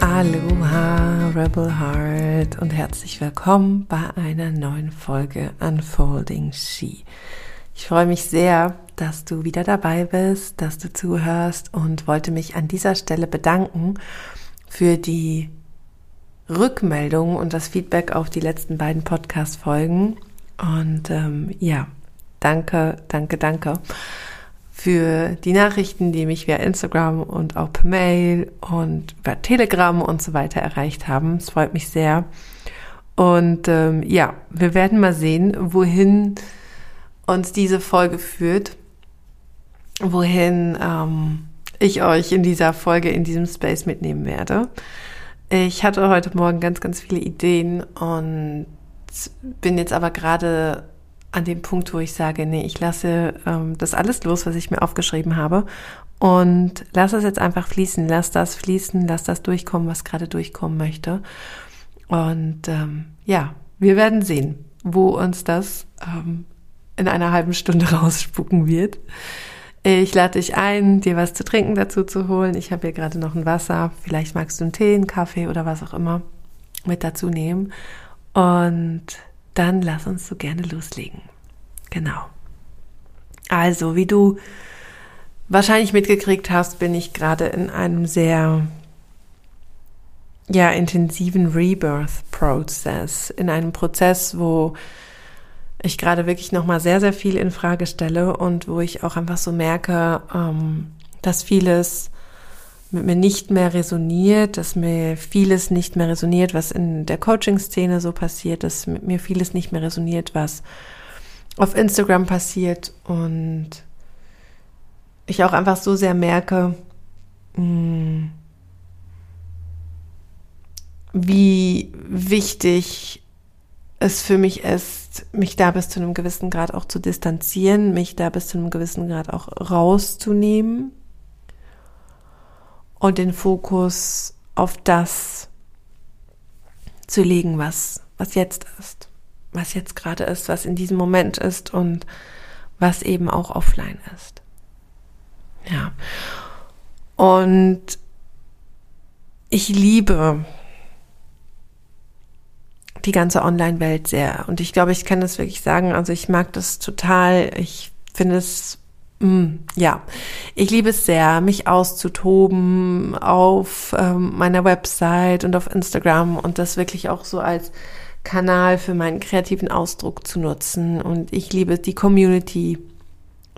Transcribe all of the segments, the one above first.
Aloha Rebel Heart und herzlich willkommen bei einer neuen Folge Unfolding She. Ich freue mich sehr, dass du wieder dabei bist, dass du zuhörst und wollte mich an dieser Stelle bedanken für die Rückmeldung und das Feedback auf die letzten beiden Podcast-Folgen. Und ähm, ja, danke, danke, danke für die Nachrichten, die mich via Instagram und auch per Mail und über Telegram und so weiter erreicht haben. Es freut mich sehr. Und ähm, ja, wir werden mal sehen, wohin uns diese Folge führt, wohin ähm, ich euch in dieser Folge, in diesem Space mitnehmen werde. Ich hatte heute Morgen ganz, ganz viele Ideen und bin jetzt aber gerade an dem Punkt, wo ich sage, nee, ich lasse ähm, das alles los, was ich mir aufgeschrieben habe und lass es jetzt einfach fließen, lass das fließen, lass das durchkommen, was gerade durchkommen möchte. Und ähm, ja, wir werden sehen, wo uns das ähm, in einer halben Stunde rausspucken wird. Ich lade dich ein, dir was zu trinken dazu zu holen. Ich habe hier gerade noch ein Wasser. Vielleicht magst du einen Tee, einen Kaffee oder was auch immer mit dazu nehmen. Und dann lass uns so gerne loslegen. Genau. Also, wie du wahrscheinlich mitgekriegt hast, bin ich gerade in einem sehr ja, intensiven Rebirth-Prozess, in einem Prozess, wo ich gerade wirklich nochmal sehr, sehr viel in Frage stelle und wo ich auch einfach so merke, ähm, dass vieles mit mir nicht mehr resoniert, dass mir vieles nicht mehr resoniert, was in der Coaching-Szene so passiert, dass mit mir vieles nicht mehr resoniert, was auf Instagram passiert. Und ich auch einfach so sehr merke, hm, wie wichtig es für mich ist, mich da bis zu einem gewissen Grad auch zu distanzieren, mich da bis zu einem gewissen Grad auch rauszunehmen und den Fokus auf das zu legen, was, was jetzt ist, was jetzt gerade ist, was in diesem Moment ist und was eben auch offline ist. Ja. Und ich liebe die ganze Online-Welt sehr. Und ich glaube, ich kann das wirklich sagen. Also ich mag das total. Ich finde es ja, ich liebe es sehr, mich auszutoben auf ähm, meiner Website und auf Instagram und das wirklich auch so als Kanal für meinen kreativen Ausdruck zu nutzen. Und ich liebe die Community,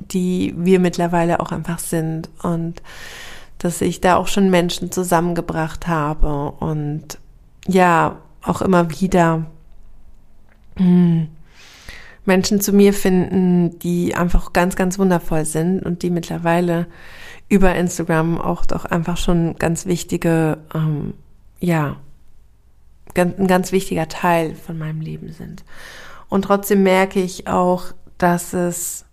die wir mittlerweile auch einfach sind und dass ich da auch schon Menschen zusammengebracht habe und ja, auch immer wieder. Mh, mm, Menschen zu mir finden, die einfach ganz, ganz wundervoll sind und die mittlerweile über Instagram auch doch einfach schon ganz wichtige, ähm, ja, ein ganz wichtiger Teil von meinem Leben sind. Und trotzdem merke ich auch, dass es,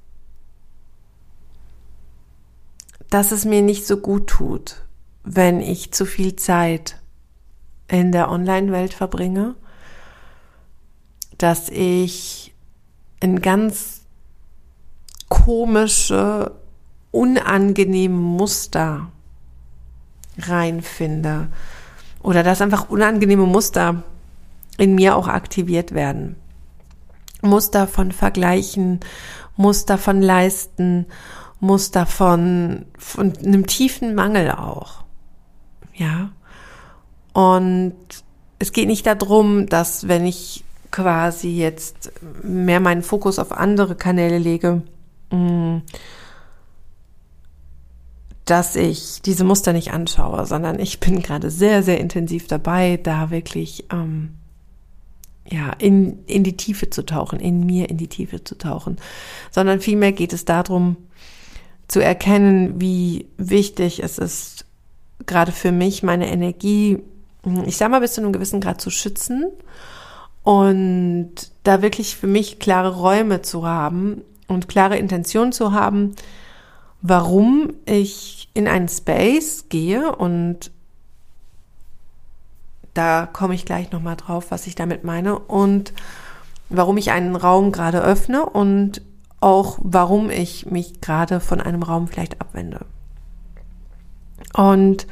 dass es mir nicht so gut tut, wenn ich zu viel Zeit in der Online-Welt verbringe, dass ich in ganz komische, unangenehme Muster reinfinde. Oder dass einfach unangenehme Muster in mir auch aktiviert werden. Muster von Vergleichen, Muster von Leisten, Muster von, von einem tiefen Mangel auch. Ja. Und es geht nicht darum, dass wenn ich quasi jetzt mehr meinen Fokus auf andere Kanäle lege, mm, dass ich diese Muster nicht anschaue, sondern ich bin gerade sehr, sehr intensiv dabei, da wirklich ähm, ja, in, in die Tiefe zu tauchen, in mir in die Tiefe zu tauchen, sondern vielmehr geht es darum, zu erkennen, wie wichtig es ist, gerade für mich meine Energie, ich sag mal, bis zu einem gewissen Grad zu schützen und da wirklich für mich klare Räume zu haben und klare Intention zu haben, warum ich in einen Space gehe und da komme ich gleich nochmal drauf, was ich damit meine und warum ich einen Raum gerade öffne und auch warum ich mich gerade von einem Raum vielleicht abwende. Und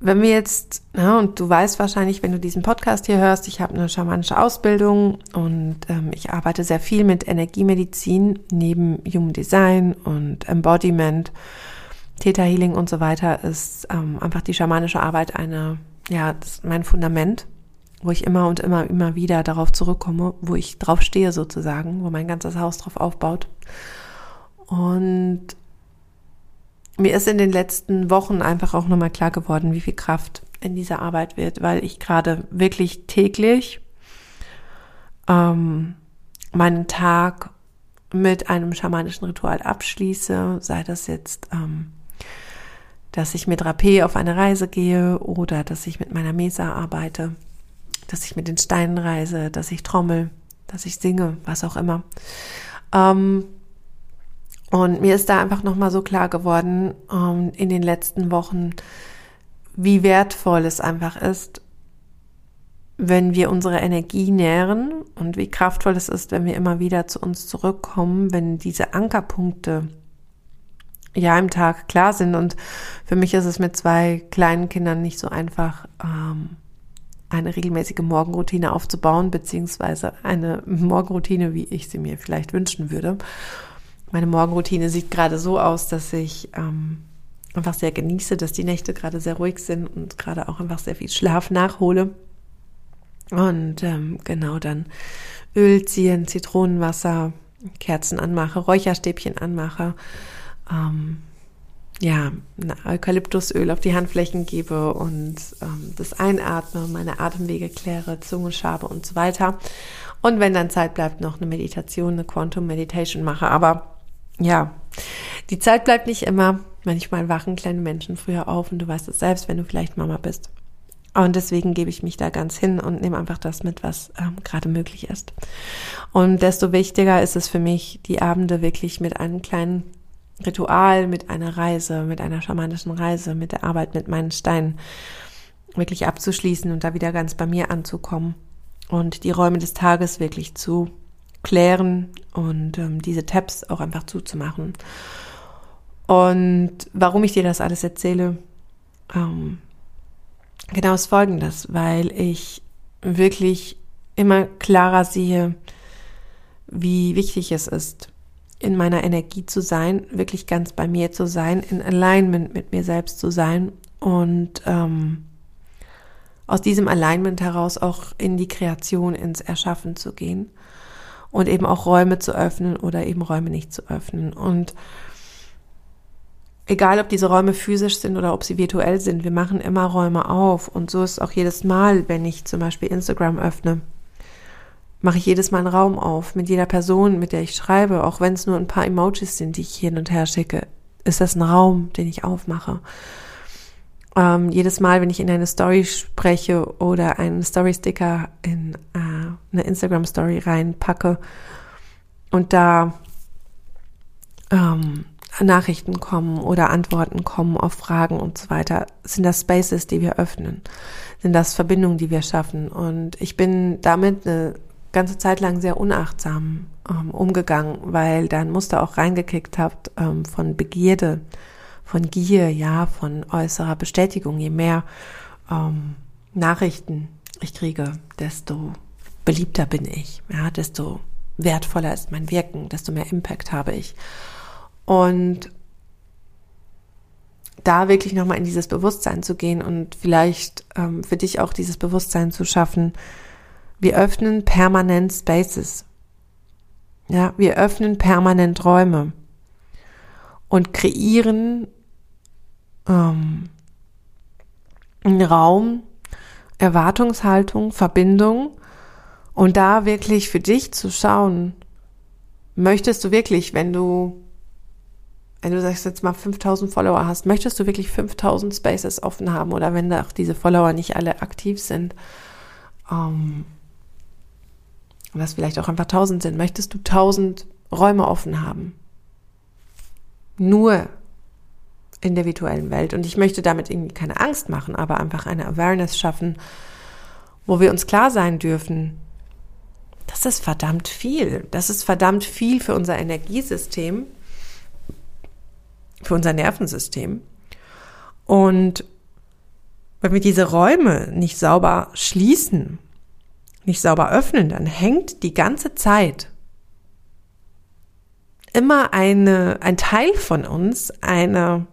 wenn wir jetzt, ja, und du weißt wahrscheinlich, wenn du diesen Podcast hier hörst, ich habe eine schamanische Ausbildung und ähm, ich arbeite sehr viel mit Energiemedizin neben Human Design und Embodiment, Theta Healing und so weiter, ist ähm, einfach die schamanische Arbeit eine, ja, mein Fundament, wo ich immer und immer, immer wieder darauf zurückkomme, wo ich drauf stehe sozusagen, wo mein ganzes Haus drauf aufbaut. Und mir ist in den letzten Wochen einfach auch nochmal klar geworden, wie viel Kraft in dieser Arbeit wird, weil ich gerade wirklich täglich ähm, meinen Tag mit einem schamanischen Ritual abschließe, sei das jetzt, ähm, dass ich mit Rapé auf eine Reise gehe oder dass ich mit meiner Mesa arbeite, dass ich mit den Steinen reise, dass ich trommel, dass ich singe, was auch immer. Ähm, und mir ist da einfach nochmal so klar geworden ähm, in den letzten Wochen, wie wertvoll es einfach ist, wenn wir unsere Energie nähren und wie kraftvoll es ist, wenn wir immer wieder zu uns zurückkommen, wenn diese Ankerpunkte ja im Tag klar sind. Und für mich ist es mit zwei kleinen Kindern nicht so einfach, ähm, eine regelmäßige Morgenroutine aufzubauen, beziehungsweise eine Morgenroutine, wie ich sie mir vielleicht wünschen würde. Meine Morgenroutine sieht gerade so aus, dass ich ähm, einfach sehr genieße, dass die Nächte gerade sehr ruhig sind und gerade auch einfach sehr viel Schlaf nachhole. Und ähm, genau dann Öl ziehen, Zitronenwasser, Kerzen anmache, Räucherstäbchen anmache, ähm, ja, Eukalyptusöl auf die Handflächen gebe und ähm, das einatme, meine Atemwege kläre, Zunge schabe und so weiter. Und wenn dann Zeit bleibt, noch eine Meditation, eine Quantum Meditation mache. Aber ja, die Zeit bleibt nicht immer. Manchmal wachen kleine Menschen früher auf und du weißt es selbst, wenn du vielleicht Mama bist. Und deswegen gebe ich mich da ganz hin und nehme einfach das mit, was ähm, gerade möglich ist. Und desto wichtiger ist es für mich, die Abende wirklich mit einem kleinen Ritual, mit einer Reise, mit einer schamanischen Reise, mit der Arbeit mit meinen Steinen wirklich abzuschließen und da wieder ganz bei mir anzukommen und die Räume des Tages wirklich zu klären und ähm, diese Tabs auch einfach zuzumachen. Und warum ich dir das alles erzähle, ähm, genau ist folgendes, weil ich wirklich immer klarer sehe, wie wichtig es ist, in meiner Energie zu sein, wirklich ganz bei mir zu sein, in Alignment mit mir selbst zu sein und ähm, aus diesem Alignment heraus auch in die Kreation, ins Erschaffen zu gehen und eben auch Räume zu öffnen oder eben Räume nicht zu öffnen. Und egal, ob diese Räume physisch sind oder ob sie virtuell sind, wir machen immer Räume auf. Und so ist auch jedes Mal, wenn ich zum Beispiel Instagram öffne, mache ich jedes Mal einen Raum auf mit jeder Person, mit der ich schreibe, auch wenn es nur ein paar Emojis sind, die ich hin und her schicke, ist das ein Raum, den ich aufmache. Ähm, jedes Mal, wenn ich in eine Story spreche oder einen Story-Sticker in äh, eine Instagram-Story reinpacke und da ähm, Nachrichten kommen oder Antworten kommen auf Fragen und so weiter, sind das Spaces, die wir öffnen, sind das Verbindungen, die wir schaffen. Und ich bin damit eine ganze Zeit lang sehr unachtsam ähm, umgegangen, weil da ein Muster auch reingekickt hat ähm, von Begierde, von Gier, ja, von äußerer Bestätigung. Je mehr ähm, Nachrichten ich kriege, desto beliebter bin ich, ja, desto wertvoller ist mein Wirken, desto mehr Impact habe ich. Und da wirklich nochmal in dieses Bewusstsein zu gehen und vielleicht ähm, für dich auch dieses Bewusstsein zu schaffen. Wir öffnen permanent Spaces. Ja, wir öffnen permanent Räume und kreieren ähm, einen Raum, Erwartungshaltung, Verbindung und da wirklich für dich zu schauen, möchtest du wirklich, wenn du, wenn du sagst jetzt mal 5000 Follower hast, möchtest du wirklich 5000 Spaces offen haben oder wenn da auch diese Follower nicht alle aktiv sind, ähm, was vielleicht auch einfach 1000 sind, möchtest du 1000 Räume offen haben? Nur in der virtuellen Welt. Und ich möchte damit irgendwie keine Angst machen, aber einfach eine Awareness schaffen, wo wir uns klar sein dürfen, das ist verdammt viel. Das ist verdammt viel für unser Energiesystem, für unser Nervensystem. Und wenn wir diese Räume nicht sauber schließen, nicht sauber öffnen, dann hängt die ganze Zeit immer eine, ein Teil von uns, eine,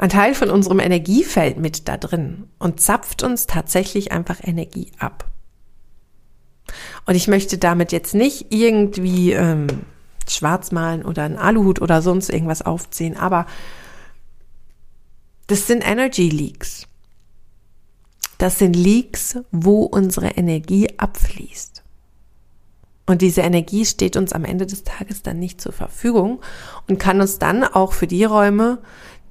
ein Teil von unserem Energiefeld mit da drin und zapft uns tatsächlich einfach Energie ab. Und ich möchte damit jetzt nicht irgendwie ähm, schwarz malen oder einen Aluhut oder sonst irgendwas aufziehen, aber das sind Energy Leaks. Das sind Leaks, wo unsere Energie abfließt. Und diese Energie steht uns am Ende des Tages dann nicht zur Verfügung und kann uns dann auch für die Räume,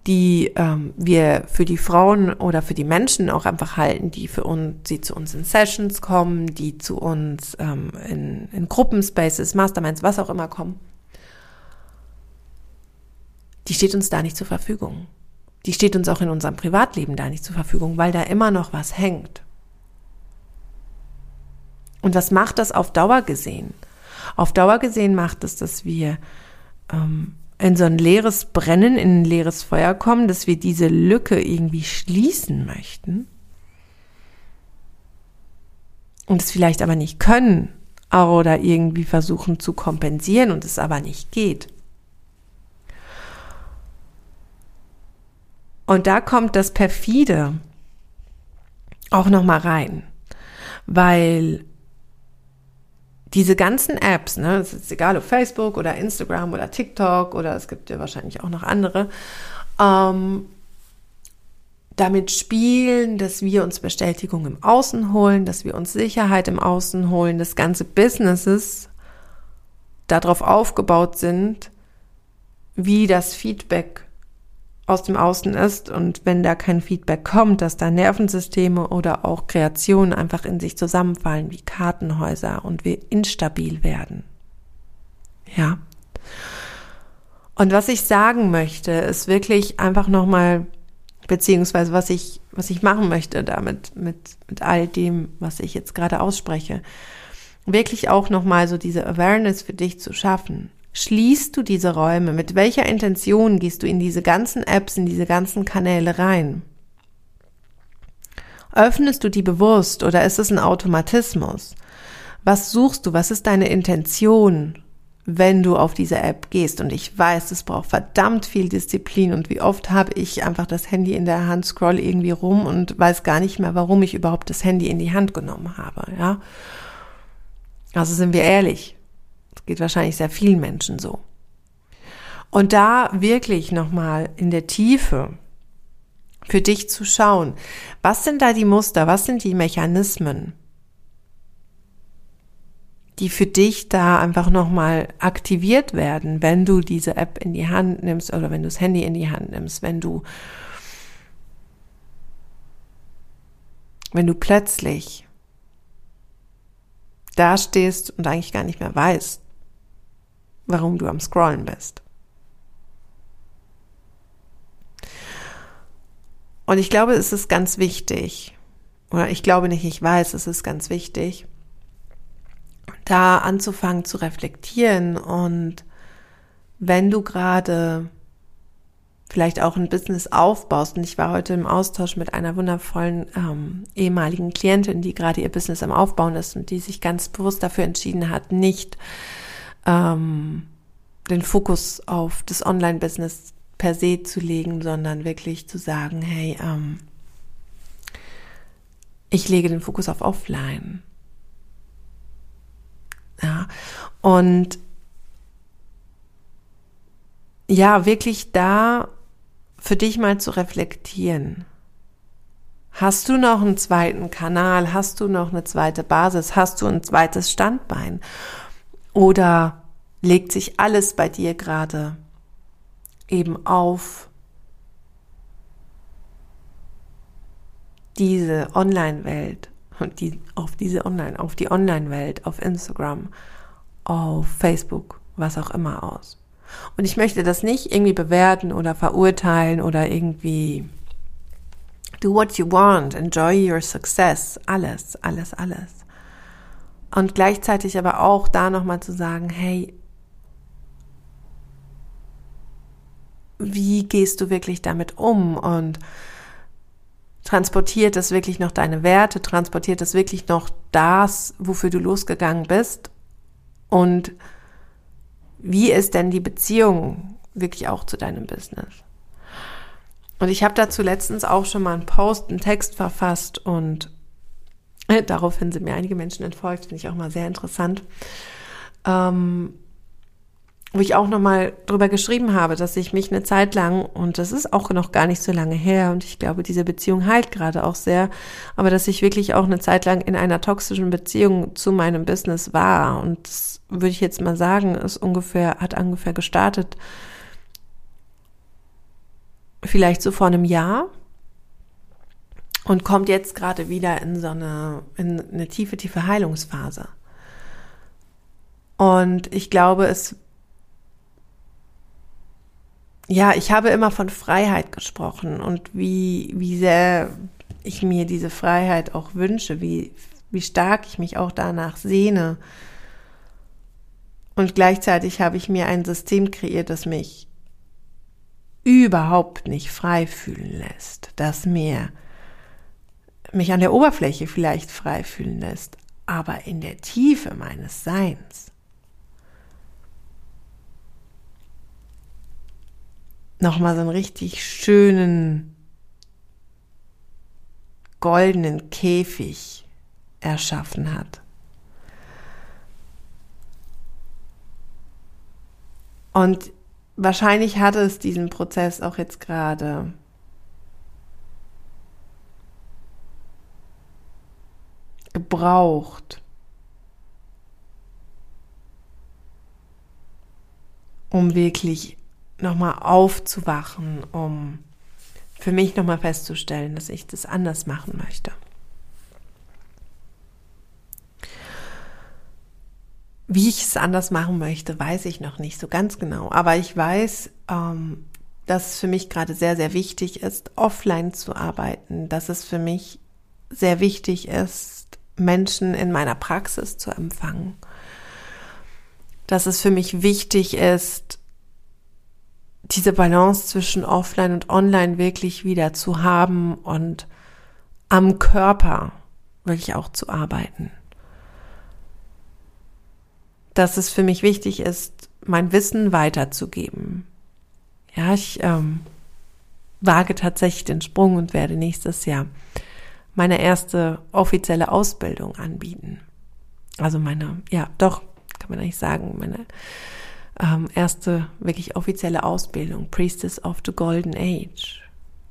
die ähm, wir für die Frauen oder für die Menschen auch einfach halten, die für uns, die zu uns in Sessions kommen, die zu uns ähm, in, in Gruppenspaces, Masterminds, was auch immer kommen, die steht uns da nicht zur Verfügung. Die steht uns auch in unserem Privatleben da nicht zur Verfügung, weil da immer noch was hängt. Und was macht das auf Dauer gesehen? Auf Dauer gesehen macht es, dass wir ähm, in so ein leeres Brennen, in ein leeres Feuer kommen, dass wir diese Lücke irgendwie schließen möchten und es vielleicht aber nicht können oder irgendwie versuchen zu kompensieren und es aber nicht geht. Und da kommt das perfide auch noch mal rein, weil diese ganzen Apps, ne, es ist egal ob Facebook oder Instagram oder TikTok oder es gibt ja wahrscheinlich auch noch andere, ähm, damit spielen, dass wir uns Bestätigung im Außen holen, dass wir uns Sicherheit im Außen holen, dass ganze Businesses darauf aufgebaut sind, wie das Feedback aus dem Außen ist und wenn da kein Feedback kommt, dass da Nervensysteme oder auch Kreationen einfach in sich zusammenfallen wie Kartenhäuser und wir instabil werden. Ja. Und was ich sagen möchte, ist wirklich einfach nochmal, beziehungsweise was ich, was ich machen möchte damit, mit, mit all dem, was ich jetzt gerade ausspreche, wirklich auch nochmal so diese Awareness für dich zu schaffen schließt du diese Räume? Mit welcher Intention gehst du in diese ganzen Apps, in diese ganzen Kanäle rein? Öffnest du die bewusst oder ist es ein Automatismus? Was suchst du? Was ist deine Intention, wenn du auf diese App gehst? Und ich weiß, es braucht verdammt viel Disziplin und wie oft habe ich einfach das Handy in der Hand, scroll irgendwie rum und weiß gar nicht mehr, warum ich überhaupt das Handy in die Hand genommen habe, ja? Also sind wir ehrlich, Geht wahrscheinlich sehr vielen Menschen so. Und da wirklich nochmal in der Tiefe für dich zu schauen, was sind da die Muster, was sind die Mechanismen, die für dich da einfach nochmal aktiviert werden, wenn du diese App in die Hand nimmst oder wenn du das Handy in die Hand nimmst, wenn du, wenn du plötzlich da stehst und eigentlich gar nicht mehr weißt, warum du am Scrollen bist. Und ich glaube, es ist ganz wichtig, oder ich glaube nicht, ich weiß, es ist ganz wichtig, da anzufangen zu reflektieren und wenn du gerade vielleicht auch ein Business aufbaust. Und ich war heute im Austausch mit einer wundervollen ähm, ehemaligen Klientin, die gerade ihr Business am Aufbauen ist und die sich ganz bewusst dafür entschieden hat, nicht ähm, den Fokus auf das Online-Business per se zu legen, sondern wirklich zu sagen, hey, ähm, ich lege den Fokus auf Offline. Ja, und ja, wirklich da für dich mal zu reflektieren. Hast du noch einen zweiten Kanal? Hast du noch eine zweite Basis? Hast du ein zweites Standbein? Oder legt sich alles bei dir gerade eben auf diese Online-Welt und die, auf diese Online, auf die Online-Welt, auf Instagram, auf Facebook, was auch immer aus. Und ich möchte das nicht irgendwie bewerten oder verurteilen oder irgendwie do what you want, enjoy your success, alles, alles, alles. Und gleichzeitig aber auch da nochmal zu sagen, hey, wie gehst du wirklich damit um? Und transportiert es wirklich noch deine Werte, transportiert es wirklich noch das, wofür du losgegangen bist? Und wie ist denn die Beziehung wirklich auch zu deinem Business? Und ich habe dazu letztens auch schon mal einen Post, einen Text verfasst und daraufhin sind mir einige Menschen entfolgt, finde ich auch mal sehr interessant. Ähm, wo ich auch nochmal drüber geschrieben habe, dass ich mich eine Zeit lang, und das ist auch noch gar nicht so lange her, und ich glaube, diese Beziehung heilt gerade auch sehr, aber dass ich wirklich auch eine Zeit lang in einer toxischen Beziehung zu meinem Business war. Und das würde ich jetzt mal sagen, ist ungefähr, hat ungefähr gestartet, vielleicht so vor einem Jahr und kommt jetzt gerade wieder in so eine, in eine tiefe, tiefe Heilungsphase. Und ich glaube, es ja, ich habe immer von Freiheit gesprochen und wie, wie sehr ich mir diese Freiheit auch wünsche, wie, wie stark ich mich auch danach sehne. Und gleichzeitig habe ich mir ein System kreiert, das mich überhaupt nicht frei fühlen lässt, das mir mich an der Oberfläche vielleicht frei fühlen lässt, aber in der Tiefe meines Seins nochmal so einen richtig schönen goldenen Käfig erschaffen hat. Und wahrscheinlich hatte es diesen Prozess auch jetzt gerade. Gebraucht, um wirklich nochmal aufzuwachen, um für mich nochmal festzustellen, dass ich das anders machen möchte. Wie ich es anders machen möchte, weiß ich noch nicht so ganz genau. Aber ich weiß, ähm, dass es für mich gerade sehr, sehr wichtig ist, offline zu arbeiten. Dass es für mich sehr wichtig ist, Menschen in meiner Praxis zu empfangen. Dass es für mich wichtig ist, diese Balance zwischen Offline und Online wirklich wieder zu haben und am Körper wirklich auch zu arbeiten. Dass es für mich wichtig ist, mein Wissen weiterzugeben. Ja, ich ähm, wage tatsächlich den Sprung und werde nächstes Jahr meine erste offizielle Ausbildung anbieten. Also meine, ja, doch, kann man eigentlich sagen, meine ähm, erste wirklich offizielle Ausbildung, Priestess of the Golden Age,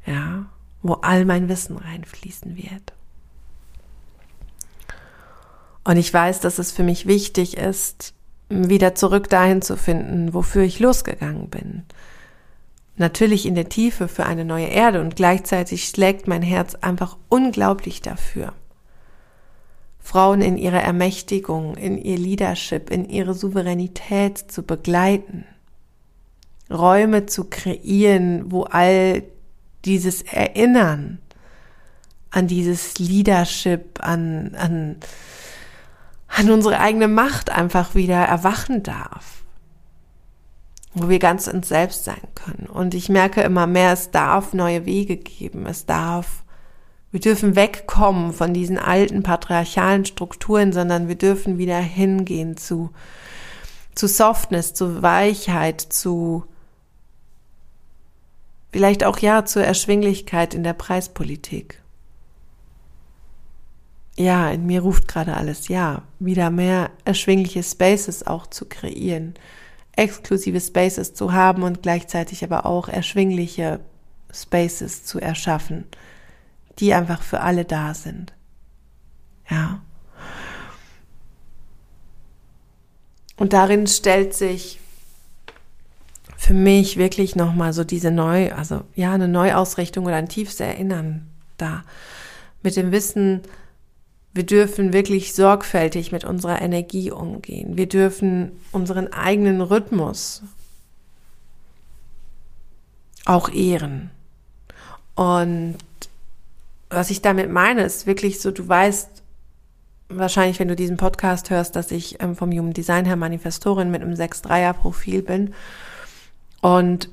ja, wo all mein Wissen reinfließen wird. Und ich weiß, dass es für mich wichtig ist, wieder zurück dahin zu finden, wofür ich losgegangen bin. Natürlich in der Tiefe für eine neue Erde und gleichzeitig schlägt mein Herz einfach unglaublich dafür, Frauen in ihrer Ermächtigung, in ihr Leadership, in ihre Souveränität zu begleiten, Räume zu kreieren, wo all dieses Erinnern an dieses Leadership, an, an, an unsere eigene Macht einfach wieder erwachen darf. Wo wir ganz uns selbst sein können. Und ich merke immer mehr, es darf neue Wege geben. Es darf wir dürfen wegkommen von diesen alten patriarchalen Strukturen, sondern wir dürfen wieder hingehen zu, zu Softness, zu Weichheit, zu vielleicht auch ja zur Erschwinglichkeit in der Preispolitik. Ja, in mir ruft gerade alles ja, wieder mehr erschwingliche Spaces auch zu kreieren, exklusive Spaces zu haben und gleichzeitig aber auch erschwingliche Spaces zu erschaffen die einfach für alle da sind. Ja. Und darin stellt sich für mich wirklich nochmal so diese neu, also ja, eine Neuausrichtung oder ein tiefes Erinnern da. Mit dem Wissen, wir dürfen wirklich sorgfältig mit unserer Energie umgehen. Wir dürfen unseren eigenen Rhythmus auch ehren. Und was ich damit meine, ist wirklich so, du weißt wahrscheinlich, wenn du diesen Podcast hörst, dass ich ähm, vom Human Design her Manifestorin mit einem 6-3er-Profil bin. Und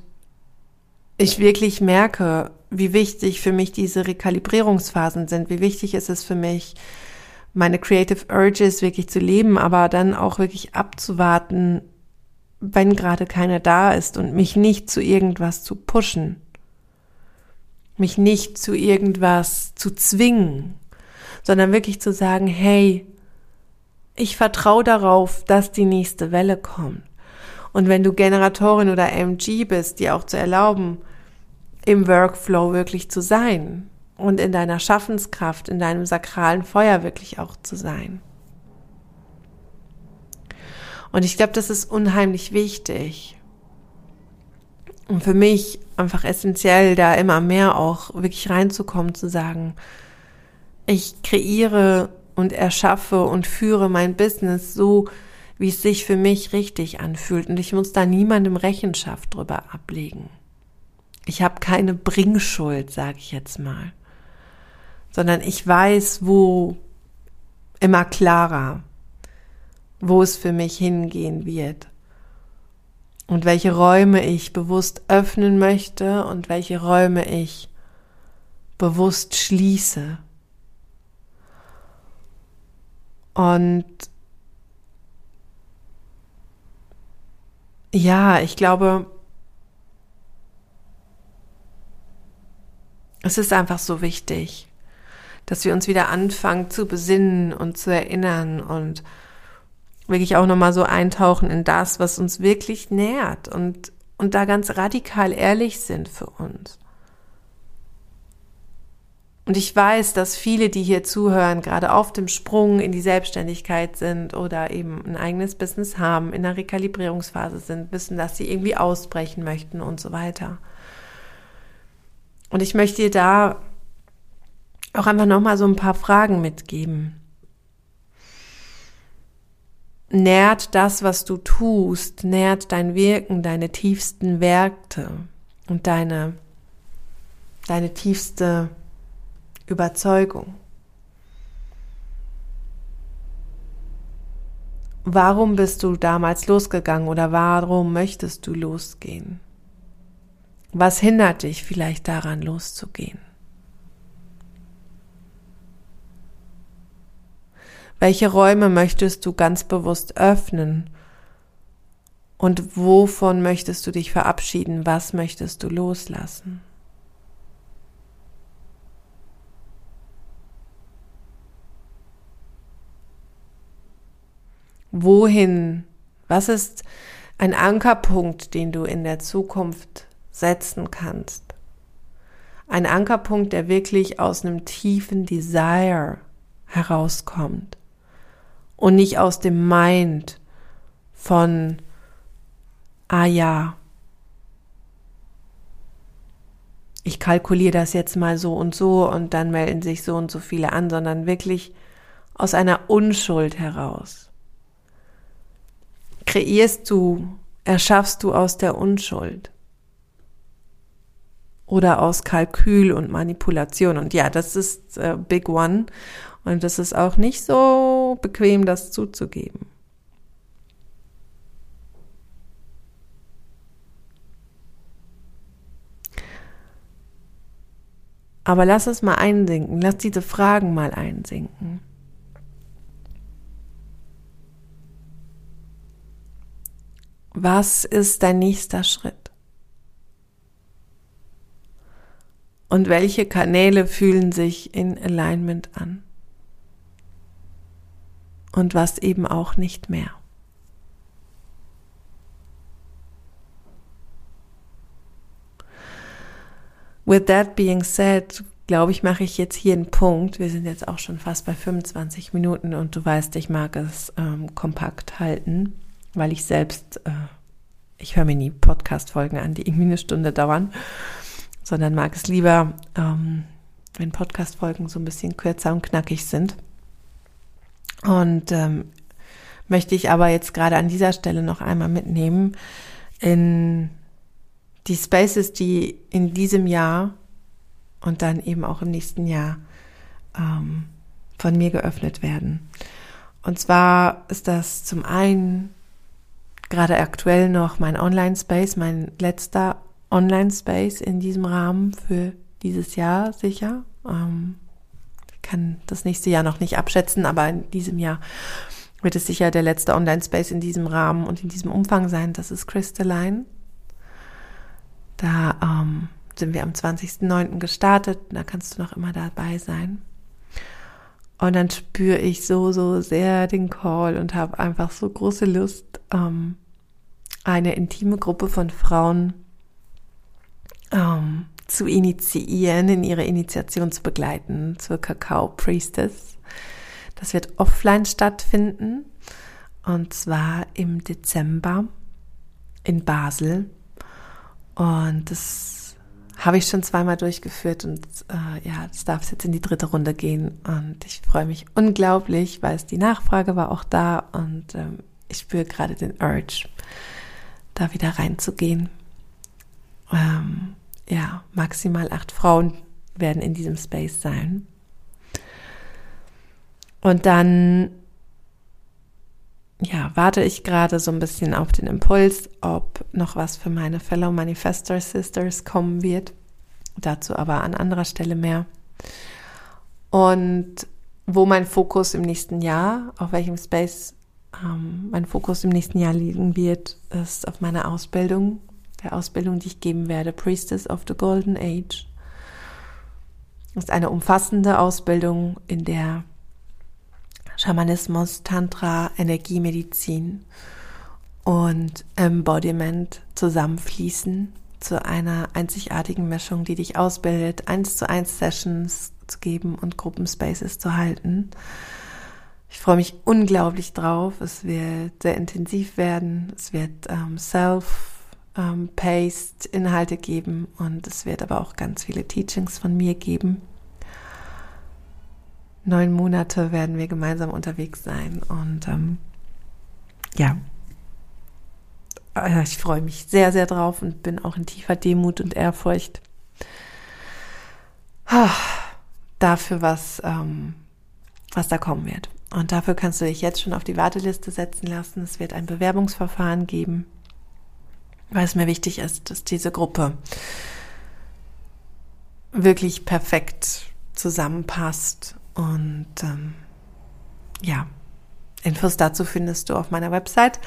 ich wirklich merke, wie wichtig für mich diese Rekalibrierungsphasen sind, wie wichtig ist es für mich, meine Creative Urges wirklich zu leben, aber dann auch wirklich abzuwarten, wenn gerade keiner da ist und mich nicht zu irgendwas zu pushen, mich nicht zu irgendwas zu zwingen, sondern wirklich zu sagen, hey, ich vertraue darauf, dass die nächste Welle kommt. Und wenn du Generatorin oder MG bist, dir auch zu erlauben, im Workflow wirklich zu sein und in deiner Schaffenskraft, in deinem sakralen Feuer wirklich auch zu sein. Und ich glaube, das ist unheimlich wichtig. Und für mich einfach essentiell, da immer mehr auch wirklich reinzukommen, zu sagen, ich kreiere und erschaffe und führe mein Business so, wie es sich für mich richtig anfühlt. Und ich muss da niemandem Rechenschaft drüber ablegen. Ich habe keine Bringschuld, sage ich jetzt mal, sondern ich weiß, wo immer klarer, wo es für mich hingehen wird und welche Räume ich bewusst öffnen möchte und welche Räume ich bewusst schließe. Und ja, ich glaube, Es ist einfach so wichtig, dass wir uns wieder anfangen zu besinnen und zu erinnern und wirklich auch nochmal so eintauchen in das, was uns wirklich nährt und, und da ganz radikal ehrlich sind für uns. Und ich weiß, dass viele, die hier zuhören, gerade auf dem Sprung in die Selbstständigkeit sind oder eben ein eigenes Business haben, in der Rekalibrierungsphase sind, wissen, dass sie irgendwie ausbrechen möchten und so weiter. Und ich möchte dir da auch einfach nochmal so ein paar Fragen mitgeben. Nährt das, was du tust, nährt dein Wirken, deine tiefsten Werte und deine, deine tiefste Überzeugung? Warum bist du damals losgegangen oder warum möchtest du losgehen? Was hindert dich vielleicht daran loszugehen? Welche Räume möchtest du ganz bewusst öffnen? Und wovon möchtest du dich verabschieden? Was möchtest du loslassen? Wohin? Was ist ein Ankerpunkt, den du in der Zukunft setzen kannst. Ein Ankerpunkt, der wirklich aus einem tiefen Desire herauskommt und nicht aus dem Mind von, ah ja, ich kalkuliere das jetzt mal so und so und dann melden sich so und so viele an, sondern wirklich aus einer Unschuld heraus. Kreierst du, erschaffst du aus der Unschuld oder aus Kalkül und Manipulation. Und ja, das ist äh, Big One. Und das ist auch nicht so bequem, das zuzugeben. Aber lass es mal einsinken, lass diese Fragen mal einsinken. Was ist dein nächster Schritt? und welche Kanäle fühlen sich in Alignment an und was eben auch nicht mehr. With that being said, glaube ich, mache ich jetzt hier einen Punkt. Wir sind jetzt auch schon fast bei 25 Minuten und du weißt, ich mag es ähm, kompakt halten, weil ich selbst, äh, ich höre mir nie Podcast-Folgen an, die irgendwie eine Stunde dauern sondern mag es lieber, ähm, wenn Podcast-Folgen so ein bisschen kürzer und knackig sind. Und ähm, möchte ich aber jetzt gerade an dieser Stelle noch einmal mitnehmen in die Spaces, die in diesem Jahr und dann eben auch im nächsten Jahr ähm, von mir geöffnet werden. Und zwar ist das zum einen gerade aktuell noch mein Online-Space, mein letzter Online-Space in diesem Rahmen für dieses Jahr sicher. Ähm, ich kann das nächste Jahr noch nicht abschätzen, aber in diesem Jahr wird es sicher der letzte Online-Space in diesem Rahmen und in diesem Umfang sein. Das ist Crystalline. Da ähm, sind wir am 20.09. gestartet. Da kannst du noch immer dabei sein. Und dann spüre ich so, so sehr den Call und habe einfach so große Lust, ähm, eine intime Gruppe von Frauen ähm, zu initiieren, in ihre Initiation zu begleiten zur Kakao Priestess. Das wird offline stattfinden und zwar im Dezember in Basel. Und das habe ich schon zweimal durchgeführt und äh, ja, das darf jetzt in die dritte Runde gehen. Und ich freue mich unglaublich, weil es die Nachfrage war auch da und ähm, ich spüre gerade den Urge, da wieder reinzugehen. Ähm, ja, maximal acht Frauen werden in diesem Space sein. Und dann, ja, warte ich gerade so ein bisschen auf den Impuls, ob noch was für meine Fellow Manifestor Sisters kommen wird. Dazu aber an anderer Stelle mehr. Und wo mein Fokus im nächsten Jahr, auf welchem Space ähm, mein Fokus im nächsten Jahr liegen wird, ist auf meiner Ausbildung der Ausbildung, die ich geben werde, Priestess of the Golden Age. Das ist eine umfassende Ausbildung, in der Schamanismus, Tantra, Energiemedizin und Embodiment zusammenfließen zu einer einzigartigen Mischung, die dich ausbildet, eins zu eins Sessions zu geben und Gruppenspaces zu halten. Ich freue mich unglaublich drauf. Es wird sehr intensiv werden. Es wird ähm, Self ähm, Inhalte geben und es wird aber auch ganz viele Teachings von mir geben. Neun Monate werden wir gemeinsam unterwegs sein und ähm, ja, äh, ich freue mich sehr, sehr drauf und bin auch in tiefer Demut und Ehrfurcht ah, dafür, was, ähm, was da kommen wird. Und dafür kannst du dich jetzt schon auf die Warteliste setzen lassen. Es wird ein Bewerbungsverfahren geben weil es mir wichtig ist, dass diese Gruppe wirklich perfekt zusammenpasst. Und ähm, ja, Infos dazu findest du auf meiner Website.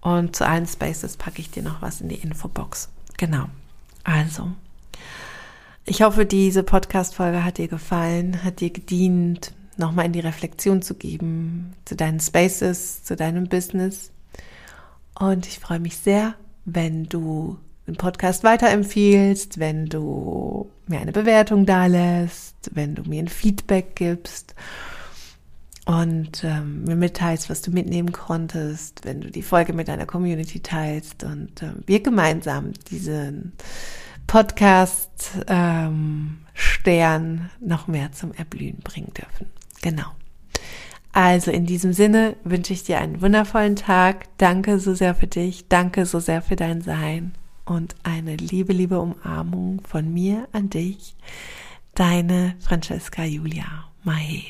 Und zu allen Spaces packe ich dir noch was in die Infobox. Genau. Also, ich hoffe, diese Podcast-Folge hat dir gefallen, hat dir gedient, nochmal in die Reflexion zu geben zu deinen Spaces, zu deinem Business. Und ich freue mich sehr, wenn du den Podcast weiterempfiehlst, wenn du mir eine Bewertung da lässt, wenn du mir ein Feedback gibst und ähm, mir mitteilst, was du mitnehmen konntest, wenn du die Folge mit deiner Community teilst und äh, wir gemeinsam diesen Podcast ähm, Stern noch mehr zum Erblühen bringen dürfen. Genau. Also in diesem Sinne wünsche ich dir einen wundervollen Tag. Danke so sehr für dich. Danke so sehr für dein Sein und eine liebe, liebe Umarmung von mir an dich, deine Francesca Julia Mahe.